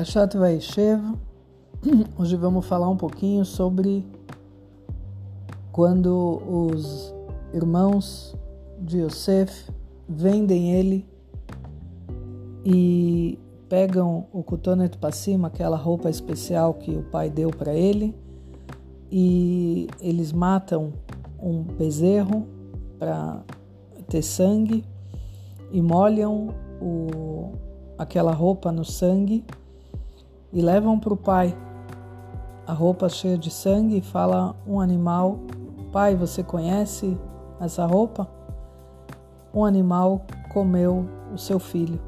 Parashat Vaishev. Hoje vamos falar um pouquinho sobre quando os irmãos de Yosef vendem ele e pegam o Kutonet Passim, aquela roupa especial que o pai deu para ele, e eles matam um bezerro para ter sangue e molham o, aquela roupa no sangue e levam para o pai a roupa cheia de sangue e fala um animal: Pai, você conhece essa roupa? Um animal comeu o seu filho.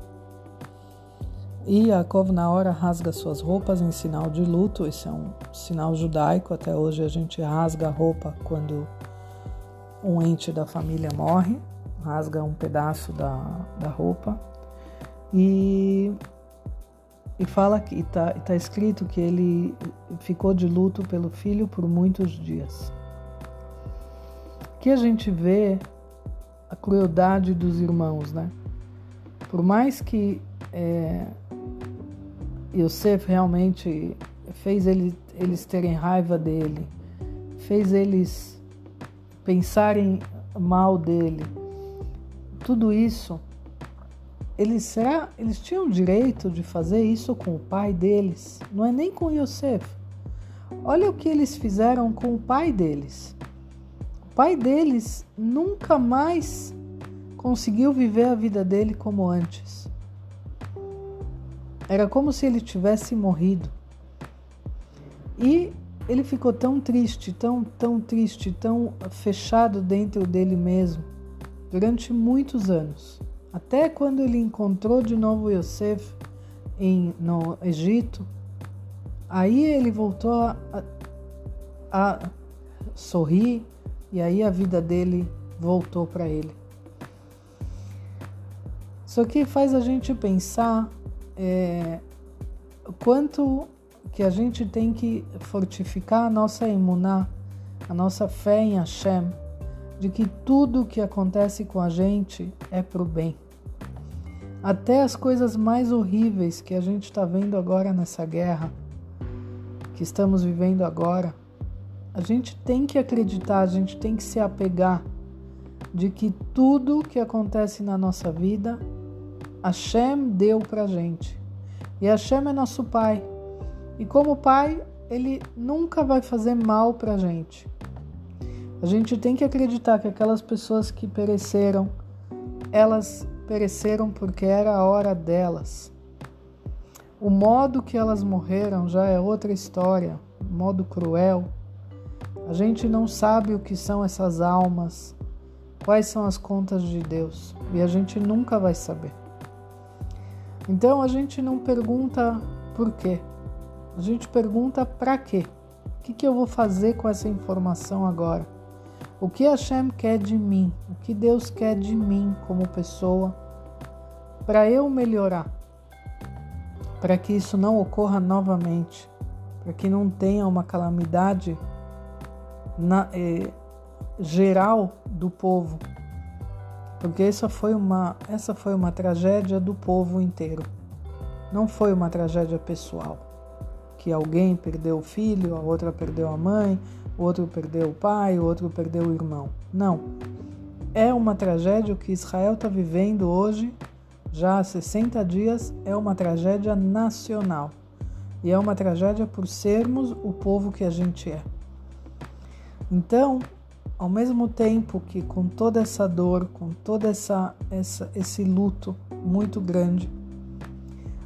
E Yaakov, na hora, rasga suas roupas em sinal de luto. Esse é um sinal judaico. Até hoje a gente rasga a roupa quando um ente da família morre, rasga um pedaço da, da roupa. E e fala que está tá escrito que ele ficou de luto pelo filho por muitos dias. Que a gente vê a crueldade dos irmãos, né? Por mais que é, Yosef realmente fez ele, eles terem raiva dele, fez eles pensarem mal dele, tudo isso eles, será, eles tinham direito de fazer isso com o pai deles, não é nem com Yosef. Olha o que eles fizeram com o pai deles. O pai deles nunca mais conseguiu viver a vida dele como antes. Era como se ele tivesse morrido. E ele ficou tão triste, tão, tão triste, tão fechado dentro dele mesmo durante muitos anos. Até quando ele encontrou de novo Yosef em, no Egito, aí ele voltou a, a, sorrir e aí a vida dele voltou para ele. Isso aqui faz a gente pensar é, quanto que a gente tem que fortificar a nossa imuná, a nossa fé em Hashem, de que tudo que acontece com a gente é para o bem. Até as coisas mais horríveis que a gente está vendo agora nessa guerra, que estamos vivendo agora, a gente tem que acreditar, a gente tem que se apegar de que tudo que acontece na nossa vida, Hashem deu para gente. E Hashem é nosso Pai. E como Pai, Ele nunca vai fazer mal para gente. A gente tem que acreditar que aquelas pessoas que pereceram, elas pereceram porque era a hora delas. O modo que elas morreram já é outra história, modo cruel. A gente não sabe o que são essas almas, quais são as contas de Deus, e a gente nunca vai saber. Então a gente não pergunta por quê, a gente pergunta para quê. O que, que eu vou fazer com essa informação agora? O que Hashem quer de mim? O que Deus quer de mim como pessoa? Para eu melhorar, para que isso não ocorra novamente, para que não tenha uma calamidade na, eh, geral do povo, porque essa foi uma essa foi uma tragédia do povo inteiro. Não foi uma tragédia pessoal, que alguém perdeu o filho, a outra perdeu a mãe, outro perdeu o pai, outro perdeu o irmão. Não. É uma tragédia que Israel está vivendo hoje, já há 60 dias, é uma tragédia nacional. E é uma tragédia por sermos o povo que a gente é. Então, ao mesmo tempo que com toda essa dor, com todo essa, essa, esse luto muito grande,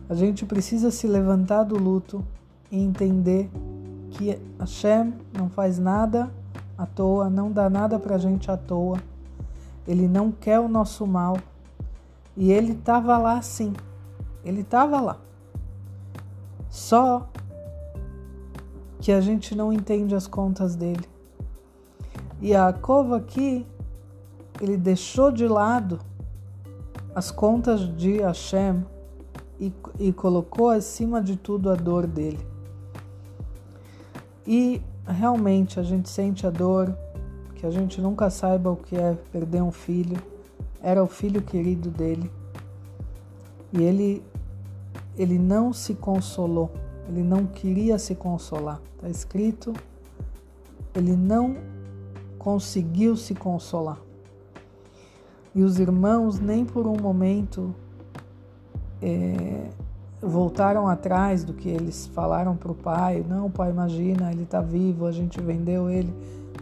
a gente precisa se levantar do luto e entender que Hashem não faz nada à toa, não dá nada para a gente à toa. Ele não quer o nosso mal. E ele estava lá sim. Ele estava lá. Só que a gente não entende as contas dele. E a cova aqui, ele deixou de lado as contas de Hashem e, e colocou acima de tudo a dor dele. E realmente a gente sente a dor, que a gente nunca saiba o que é perder um filho. Era o filho querido dele. E ele ele não se consolou, ele não queria se consolar. Está escrito, ele não conseguiu se consolar. E os irmãos nem por um momento é, voltaram atrás do que eles falaram para o pai. Não, pai, imagina, ele está vivo, a gente vendeu ele.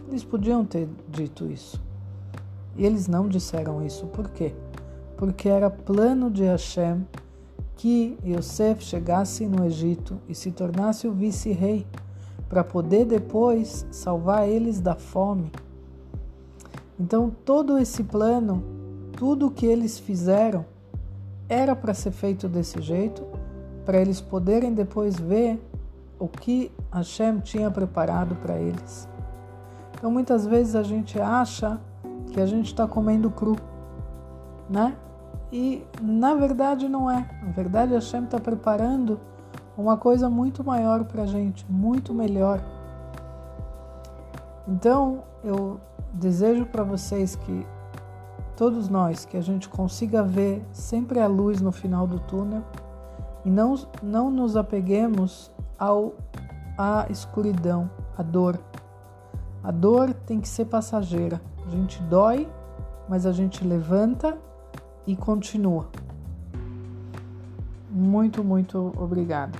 Eles podiam ter dito isso. E eles não disseram isso. Por quê? Porque era plano de Hashem que Yosef chegasse no Egito e se tornasse o vice-rei, para poder depois salvar eles da fome. Então, todo esse plano, tudo o que eles fizeram, era para ser feito desse jeito, para eles poderem depois ver o que Hashem tinha preparado para eles. Então, muitas vezes a gente acha que a gente está comendo cru, né? E na verdade não é. Na verdade, Hashem está preparando uma coisa muito maior para a gente, muito melhor. Então, eu desejo para vocês que todos nós, que a gente consiga ver sempre a luz no final do túnel e não, não nos apeguemos ao, à escuridão, à dor. A dor tem que ser passageira. A gente dói, mas a gente levanta e continua. Muito, muito obrigada.